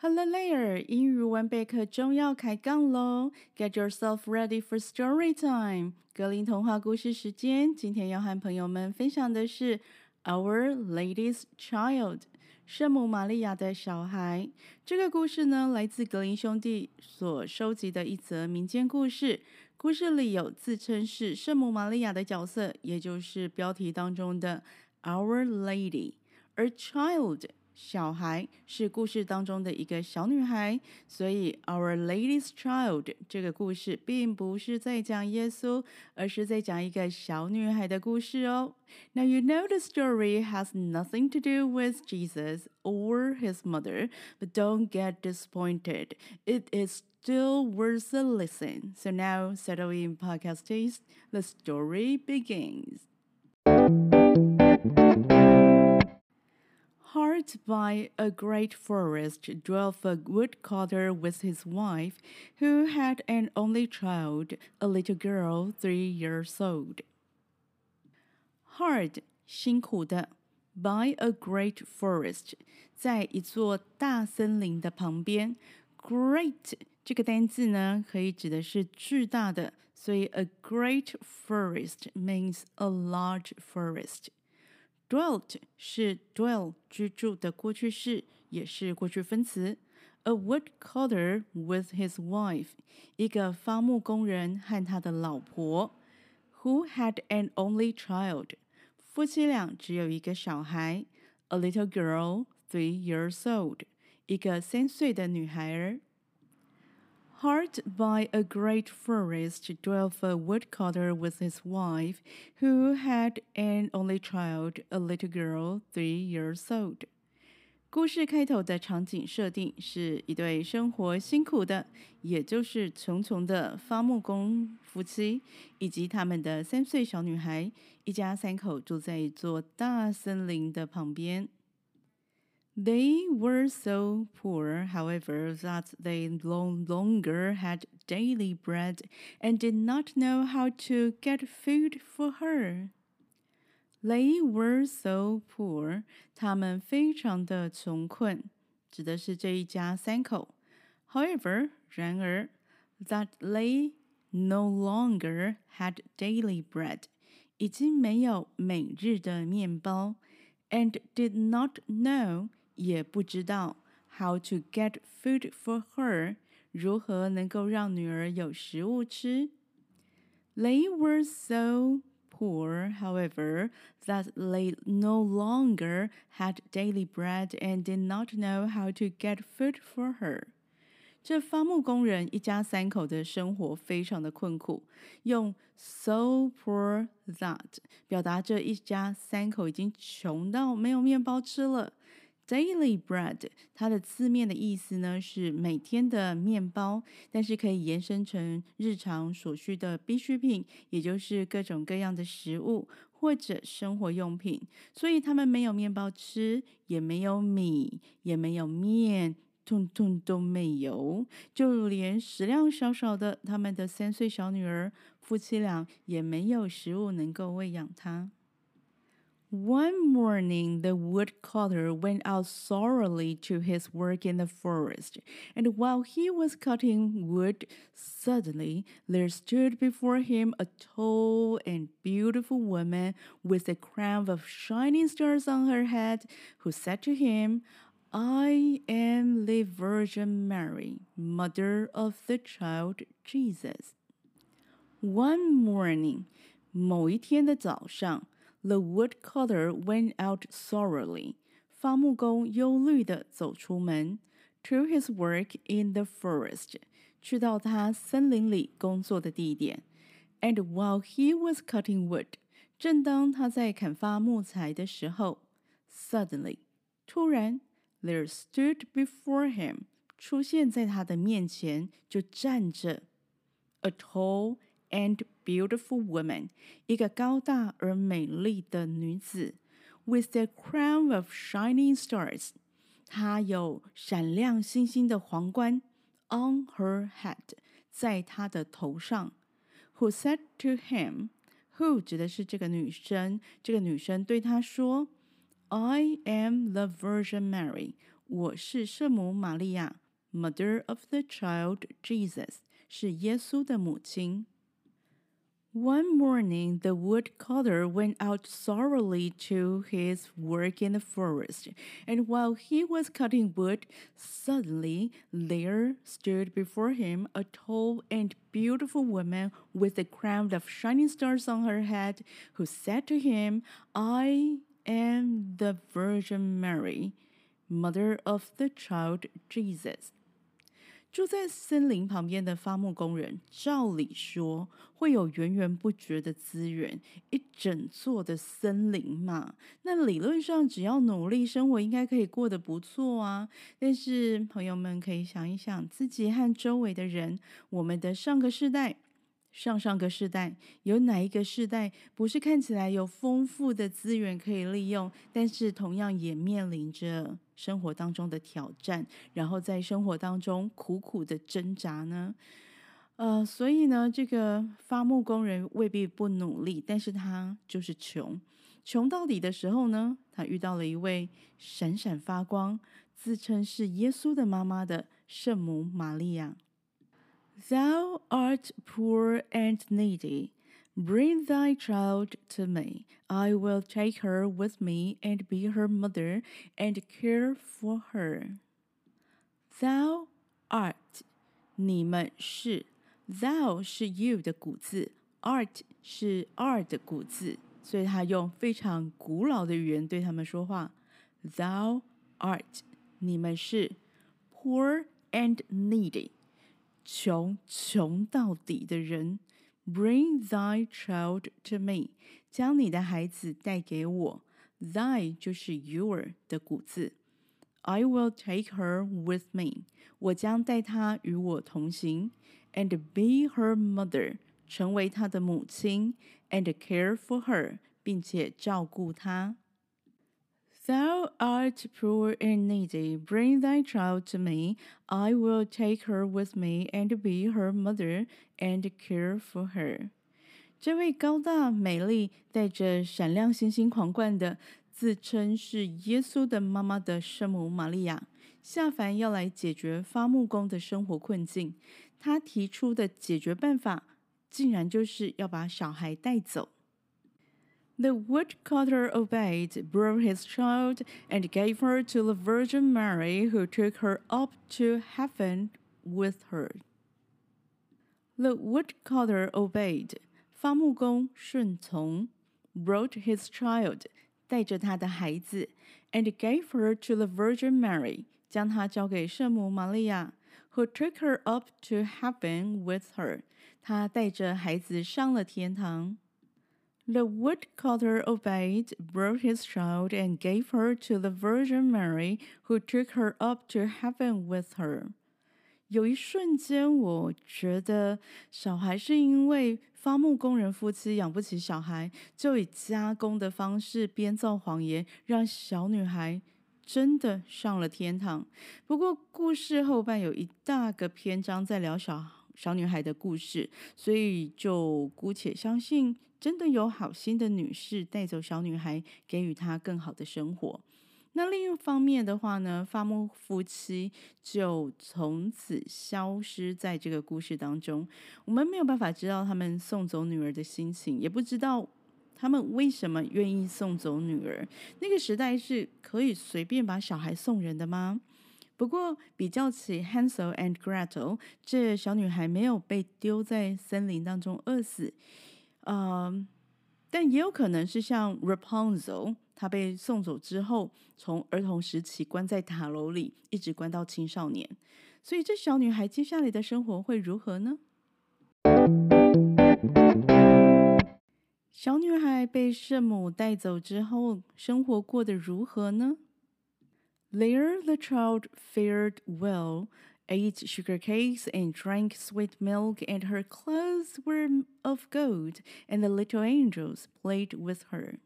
Hello there，英语文备课终要开杠喽！Get yourself ready for story time，格林童话故事时间。今天要和朋友们分享的是《Our Lady's Child》圣母玛利亚的小孩。这个故事呢，来自格林兄弟所收集的一则民间故事。故事里有自称是圣母玛利亚的角色，也就是标题当中的 Our Lady，而 Child。小孩是故事当中的一个小女孩，所以 Our Lady's Child 这个故事并不是在讲耶稣，而是在讲一个小女孩的故事哦。Now you know the story has nothing to do with Jesus or his mother, but don't get disappointed. It is still worth a listen. So now settle in podcast taste. The story begins. Hard by a great forest dwelt a woodcutter with his wife, who had an only child, a little girl three years old. Hard 辛苦的，by a great forest 在一座大森林的旁边。Great 这个单字呢，可以指的是巨大的，所以 a great forest means a large forest。 Dwelt 是 dwell 居住的过去式，也是过去分词。A woodcutter with his wife，一个伐木工人和他的老婆。Who had an only child，夫妻俩只有一个小孩。A little girl three years old，一个三岁的女孩儿。 Hard by a great forest dwelt a woodcutter with his wife, who had an only child, a little girl three years old. 故事开头的场景设定是一对生活辛苦的，也就是穷穷的伐木工夫妻，以及他们的三岁小女孩，一家三口住在一座大森林的旁边。they were so poor, however, that they no longer had daily bread and did not know how to get food for her. They were so poor，他们非常的穷困，指的是这一家三口。However，然而，that they no longer had daily bread，已经没有每日的面包，and did not know 也不知道 how to get food for her，如何能够让女儿有食物吃。They were so poor, however, that they no longer had daily bread and did not know how to get food for her. 这伐木工人一家三口的生活非常的困苦，用 so poor that 表达这一家三口已经穷到没有面包吃了。Daily bread，它的字面的意思呢是每天的面包，但是可以延伸成日常所需的必需品，也就是各种各样的食物或者生活用品。所以他们没有面包吃，也没有米，也没有面，通通都没有。就连食量少少的他们的三岁小女儿，夫妻俩也没有食物能够喂养她。One morning, the woodcutter went out sorrowfully to his work in the forest, and while he was cutting wood, suddenly there stood before him a tall and beautiful woman with a crown of shining stars on her head, who said to him, I am the Virgin Mary, mother of the child Jesus. One morning, 某一天的早上。 the woodcutter went out sorrowfully. 伐木工忧虑地走出门，to his work in the forest，去到他森林里工作的地点。And while he was cutting wood，正当他在砍伐木材的时候，suddenly，突然，there stood before him，出现在他的面前，就站着，a tall and beautiful woman，一个高大而美丽的女子，with a crown of shining stars，她有闪亮星星的皇冠，on her head，在她的头上。Who said to him？Who 指的是这个女生，这个女生对他说：“I am the Virgin Mary， 我是圣母玛利亚，Mother of the Child Jesus，是耶稣的母亲。 One morning, the woodcutter went out sorrowfully to his work in the forest, and while he was cutting wood, suddenly there stood before him a tall and beautiful woman with a crown of shining stars on her head, who said to him, I am the Virgin Mary, mother of the child Jesus. 住在森林旁边的伐木工人，照理说会有源源不绝的资源，一整座的森林嘛。那理论上只要努力，生活应该可以过得不错啊。但是朋友们可以想一想，自己和周围的人，我们的上个世代。上上个世代有哪一个世代不是看起来有丰富的资源可以利用，但是同样也面临着生活当中的挑战，然后在生活当中苦苦的挣扎呢？呃，所以呢，这个伐木工人未必不努力，但是他就是穷，穷到底的时候呢，他遇到了一位闪闪发光、自称是耶稣的妈妈的圣母玛利亚。Thou art poor and needy. Bring thy child to me. I will take her with me and be her mother and care for her. Thou art，你们是，thou 是 you 的古字，art 是 are 的古字，所以他用非常古老的语言对他们说话。Thou art，你们是 poor and needy。 穷穷到底的人，Bring thy child to me，将你的孩子带给我。Thy 就是 your 的古字。I will take her with me，我将带她与我同行，and be her mother，成为她的母亲，and care for her，并且照顾她。Thou art poor and needy. Bring thy child to me. I will take her with me and be her mother and care for her. 这位高大美丽、带着闪亮星星皇冠的，自称是耶稣的妈妈的圣母玛利亚，下凡要来解决伐木工的生活困境。她提出的解决办法，竟然就是要把小孩带走。the woodcutter obeyed, brought his child, and gave her to the Virgin Mary, who took her up to heaven with her. The woodcutter obeyed. 伐木工顺从，brought his child 带着他的孩子，and gave her to the Virgin Mary 将她交给圣母玛利亚，who took her up to heaven with her 她带着孩子上了天堂。 The woodcutter obeyed, brought his child, and gave her to the Virgin Mary, who took her up to heaven with her. 有一瞬间，我觉得小孩是因为伐木工人夫妻养不起小孩，就以加工的方式编造谎言，让小女孩真的上了天堂。不过，故事后半有一大个篇章在聊小孩小女孩的故事，所以就姑且相信。真的有好心的女士带走小女孩，给予她更好的生活。那另一方面的话呢，发木夫妻就从此消失在这个故事当中。我们没有办法知道他们送走女儿的心情，也不知道他们为什么愿意送走女儿。那个时代是可以随便把小孩送人的吗？不过比较起 Hansel and Gretel，这小女孩没有被丢在森林当中饿死。嗯，但也有可能是像 Rapunzel，她被送走之后，从儿童时期关在塔楼里，一直关到青少年。所以这小女孩接下来的生活会如何呢？小女孩被圣母带走之后，生活过得如何呢 ？There the child fared well. ate sugar cakes and drank sweet milk, and her clothes were of gold, and the little angels played with her.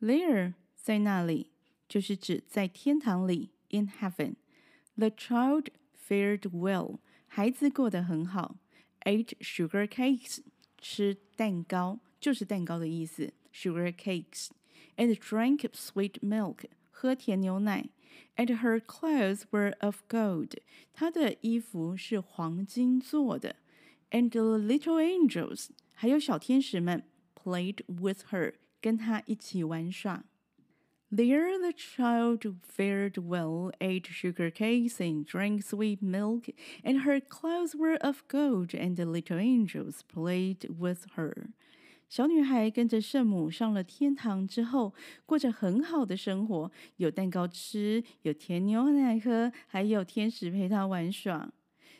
There，在那里，就是指在天堂里，in heaven。The child fared well，孩子过得很好。Ate sugar cakes，吃蛋糕，就是蛋糕的意思，sugar cakes。And drank sweet milk，喝甜牛奶。 and her clothes were of gold. 她的衣服是黄金做的。And the little angels，还有小天使们，played with her，跟她一起玩耍。There the child fared well, ate sugar cakes and drank sweet milk, and her clothes were of gold, and the little angels played with her. 小女孩跟着圣母上了天堂之后，过着很好的生活，有蛋糕吃，有甜牛奶喝，还有天使陪她玩耍。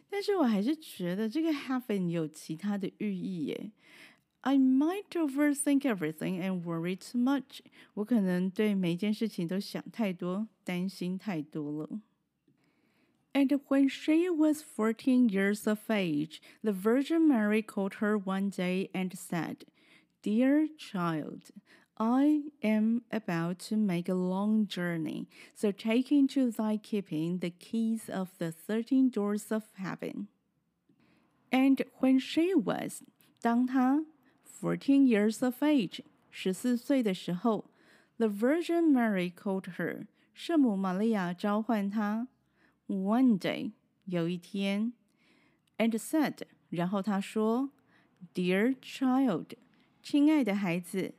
但是我还是觉得这个 heaven 有其他的寓意耶。I might overthink everything and worry too much。我可能对每一件事情都想太多，担心太多了。And when she was fourteen years of age, the Virgin Mary called her one day and said, Dear child, I am about to make a long journey, so take into thy keeping the keys of the thirteen doors of heaven. And when she was, 当她 fourteen years of age, 十四岁的时候, the Virgin Mary called her, 圣母玛利亚召唤她. One day, 有一天, and said, 然后她说, Dear child, 亲爱的孩子，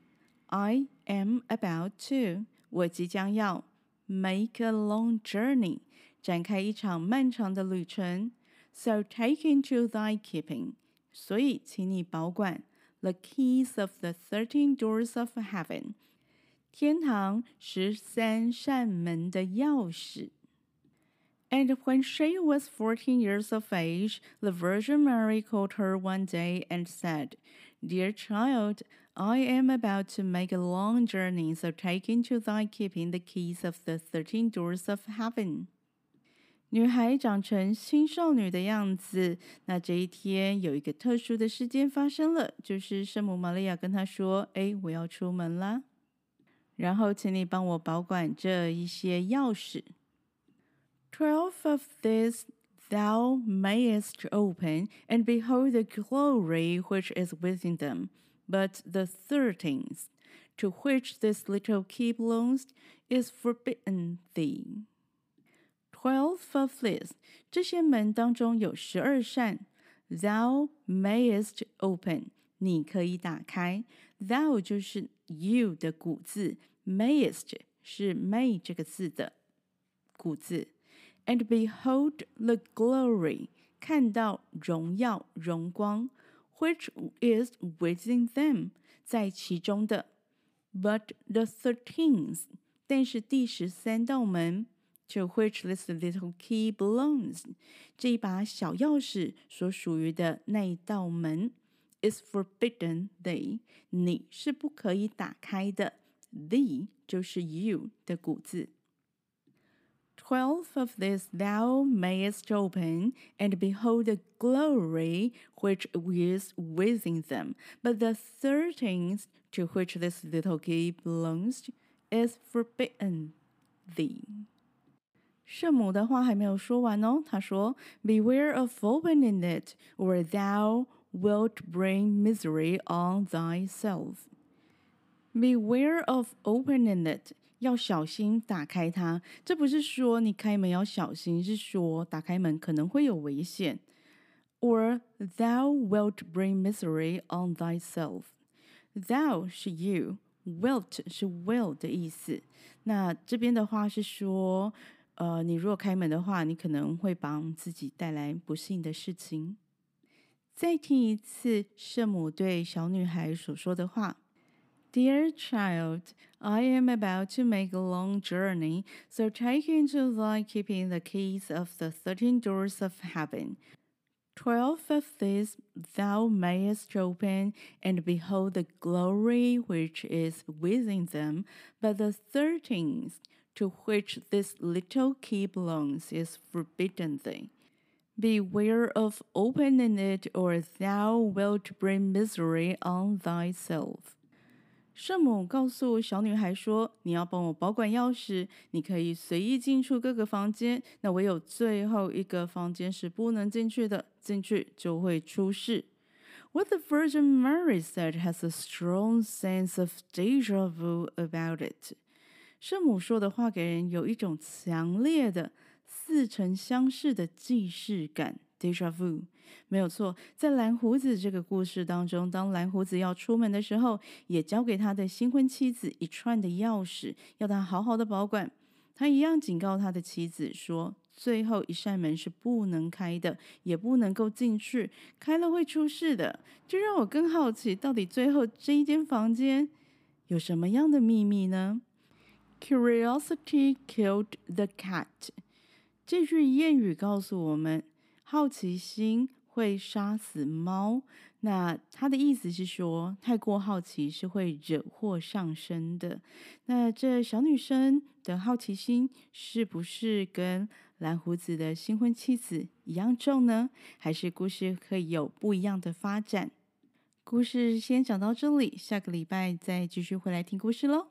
I am about to，我即将要 make a long journey，展开一场漫长的旅程。So take into thy keeping，所以请你保管 the keys of the thirteen doors of heaven，天堂十三扇门的钥匙。And when she was fourteen years of age, the Virgin Mary called her one day and said, Dear child, I am about to make a long journey, so take into thy keeping the keys of the thirteen doors of heaven. 女孩长成青少女的样子。那这一天有一个特殊的事件发生了，就是圣母玛利亚跟她说：“哎，我要出门啦，然后请你帮我保管这一些钥匙。” Twelve of these thou mayest open, and behold the glory which is within them. But the thirteenth, to which this little key belongs, is forbidden thee. Twelve of these，这些门当中有十二扇，thou mayest open，你可以打开。thou 就是 you 的古字，mayest 是 may 这个字的古字。 and behold the glory，看到荣耀荣光，which is within them，在其中的。But the thirteenth，但是第十三道门，to which this little key belongs，这一把小钥匙所属于的那一道门，is forbidden thee，你是不可以打开的。Thee 就是 you 的古字。 Twelve of these thou mayest open, and behold the glory which is within them. But the thirteenth, to which this little key belongs, is forbidden thee. 圣母的话还没有说完哦，她说：“Beware of opening it, or thou wilt bring misery on thyself. Beware of opening it.” 要小心打开它。这不是说你开门要小心，是说打开门可能会有危险。Or thou wilt bring misery on thyself. Thou 是 you，wilt 是 will 的意思。那这边的话是说，呃，你如果开门的话，你可能会帮自己带来不幸的事情。再听一次圣母对小女孩所说的话。Dear child, I am about to make a long journey, so take into thy keeping the keys of the thirteen doors of heaven. Twelve of these thou mayest open, and behold the glory which is within them, but the thirteenth, to which this little key belongs, is forbidden thee. Beware of opening it, or thou wilt bring misery on thyself. 圣母告诉小女孩说：“你要帮我保管钥匙，你可以随意进出各个房间。那唯有最后一个房间是不能进去的，进去就会出事。” What the Virgin Mary said has a strong sense of deja vu about it. 圣母说的话给人有一种强烈的似曾相识的既视感 （déjà vu）。没有错，在蓝胡子这个故事当中，当蓝胡子要出门的时候，也交给他的新婚妻子一串的钥匙，要他好好的保管。他一样警告他的妻子说：“最后一扇门是不能开的，也不能够进去，开了会出事的。”这让我更好奇，到底最后这一间房间有什么样的秘密呢？Curiosity killed the cat。这句谚语告诉我们，好奇心会杀死猫。那他的意思是说，太过好奇是会惹祸上身的。那这小女生的好奇心是不是跟蓝胡子的新婚妻子一样重呢？还是故事可以有不一样的发展？故事先讲到这里，下个礼拜再继续回来听故事喽。